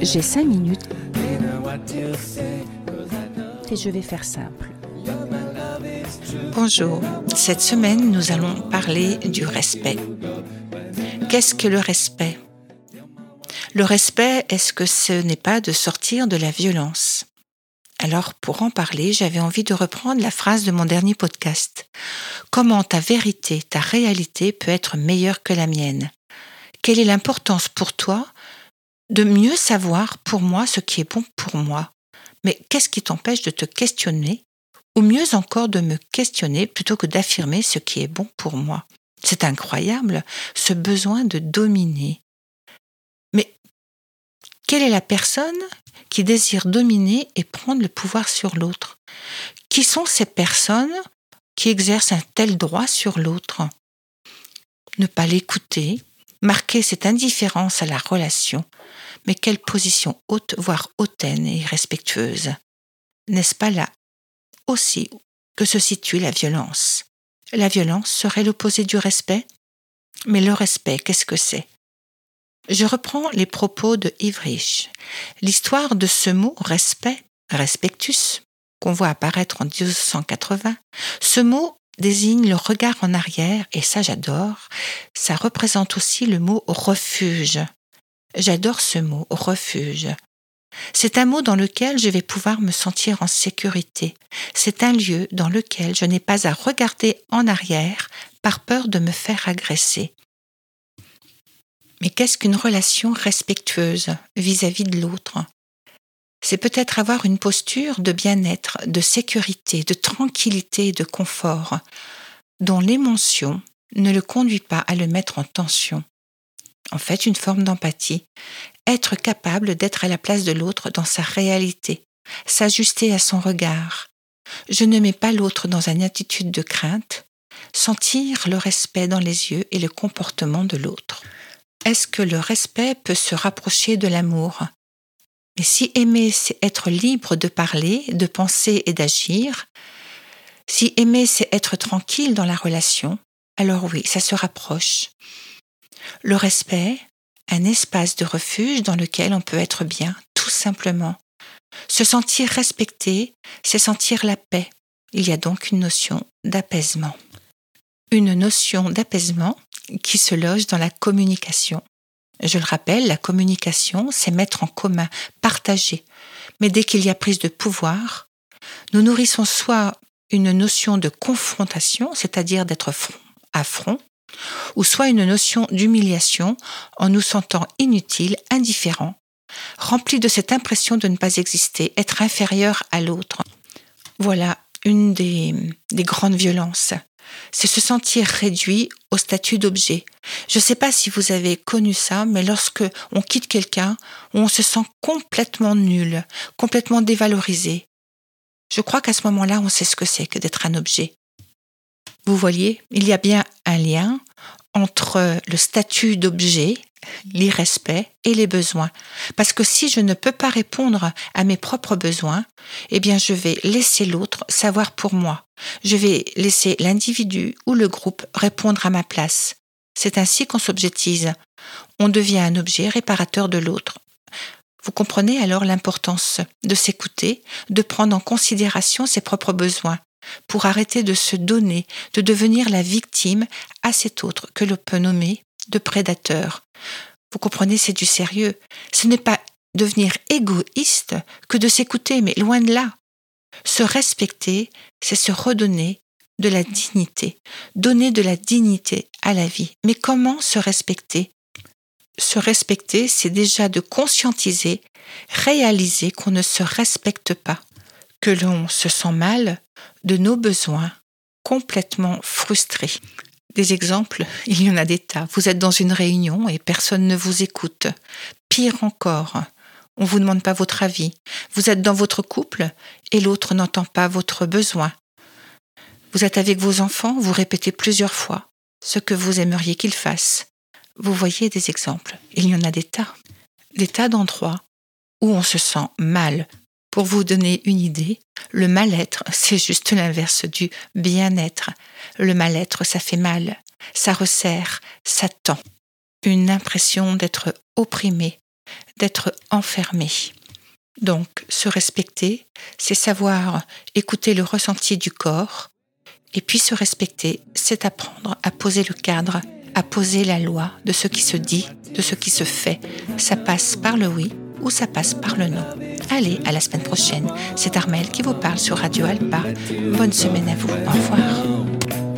J'ai cinq minutes et je vais faire simple. Bonjour, cette semaine nous allons parler du respect. Qu'est-ce que le respect? Le respect, est-ce que ce n'est pas de sortir de la violence? Alors, pour en parler, j'avais envie de reprendre la phrase de mon dernier podcast. Comment ta vérité, ta réalité peut être meilleure que la mienne? Quelle est l'importance pour toi de mieux savoir pour moi ce qui est bon pour moi? Mais qu'est-ce qui t'empêche de te questionner Ou mieux encore de me questionner plutôt que d'affirmer ce qui est bon pour moi? C'est incroyable, ce besoin de dominer. Quelle est la personne qui désirent dominer et prendre le pouvoir sur l'autre? Qui sont ces personnes qui exercent un tel droit sur l'autre? Ne pas l'écouter, marquer cette indifférence à la relation, mais quelle position haute, voire hautaine et irrespectueuse. N'est-ce pas là aussi que se situe la violence? La violence serait l'opposé du respect? Mais le respect, qu'est-ce que c'est? Je reprends les propos de Yves L'histoire de ce mot respect, respectus, qu'on voit apparaître en 1280, ce mot désigne le regard en arrière, et ça j'adore, ça représente aussi le mot refuge. J'adore ce mot, refuge. C'est un mot dans lequel je vais pouvoir me sentir en sécurité. C'est un lieu dans lequel je n'ai pas à regarder en arrière par peur de me faire agresser. Mais qu'est-ce qu'une relation respectueuse vis-à-vis de l'autre? C'est peut-être avoir une posture de bien-être, de sécurité, de tranquillité et de confort, dont l'émotion ne le conduit pas à le mettre en tension. En fait, une forme d'empathie, être capable d'être à la place de l'autre dans sa réalité, s'ajuster à son regard. Je ne mets pas l'autre dans une attitude de crainte, sentir le respect dans les yeux et le comportement de l'autre. Est-ce que le respect peut se rapprocher de l'amour? Mais si aimer, c'est être libre de parler, de penser et d'agir, si aimer, c'est être tranquille dans la relation, alors oui, ça se rapproche. Le respect, un espace de refuge dans lequel on peut être bien, tout simplement. Se sentir respecté, c'est sentir la paix. Il y a donc une notion d'apaisement. Une notion d'apaisement qui se loge dans la communication. Je le rappelle, la communication, c'est mettre en commun, partager. Mais dès qu'il y a prise de pouvoir, nous nourrissons soit une notion de confrontation, c'est-à-dire d'être front à front, ou soit une notion d'humiliation en nous sentant inutiles, indifférents, remplis de cette impression de ne pas exister, être inférieur à l'autre. Voilà une des, des grandes violences c'est se sentir réduit au statut d'objet. Je ne sais pas si vous avez connu ça, mais lorsque on quitte quelqu'un, on se sent complètement nul, complètement dévalorisé. Je crois qu'à ce moment-là, on sait ce que c'est que d'être un objet. Vous voyez, il y a bien un lien entre le statut d'objet l'irrespect et les besoins. Parce que si je ne peux pas répondre à mes propres besoins, eh bien je vais laisser l'autre savoir pour moi. Je vais laisser l'individu ou le groupe répondre à ma place. C'est ainsi qu'on s'objectise. On devient un objet réparateur de l'autre. Vous comprenez alors l'importance de s'écouter, de prendre en considération ses propres besoins, pour arrêter de se donner, de devenir la victime à cet autre que l'on peut nommer de prédateur. Vous comprenez, c'est du sérieux. Ce n'est pas devenir égoïste que de s'écouter, mais loin de là. Se respecter, c'est se redonner de la dignité, donner de la dignité à la vie. Mais comment se respecter? Se respecter, c'est déjà de conscientiser, réaliser qu'on ne se respecte pas, que l'on se sent mal de nos besoins, complètement frustrés. Des exemples, il y en a des tas. Vous êtes dans une réunion et personne ne vous écoute. Pire encore, on ne vous demande pas votre avis. Vous êtes dans votre couple et l'autre n'entend pas votre besoin. Vous êtes avec vos enfants, vous répétez plusieurs fois ce que vous aimeriez qu'ils fassent. Vous voyez des exemples. Il y en a des tas. Des tas d'endroits où on se sent mal. Pour vous donner une idée, le mal-être, c'est juste l'inverse du bien-être. Le mal-être, ça fait mal. ça resserre, ça tend. Une impression d'être opprimé, d'être enfermé. Donc, se respecter, c'est savoir écouter le ressenti du corps, et puis se respecter, c'est apprendre à poser le cadre, à poser la loi de ce qui se dit, de ce qui se fait. Ça passe par le oui ou ça passe par le non. Allez, à la semaine prochaine. C'est Armel qui vous parle sur Radio Alpa. Bonne semaine à vous. Au revoir.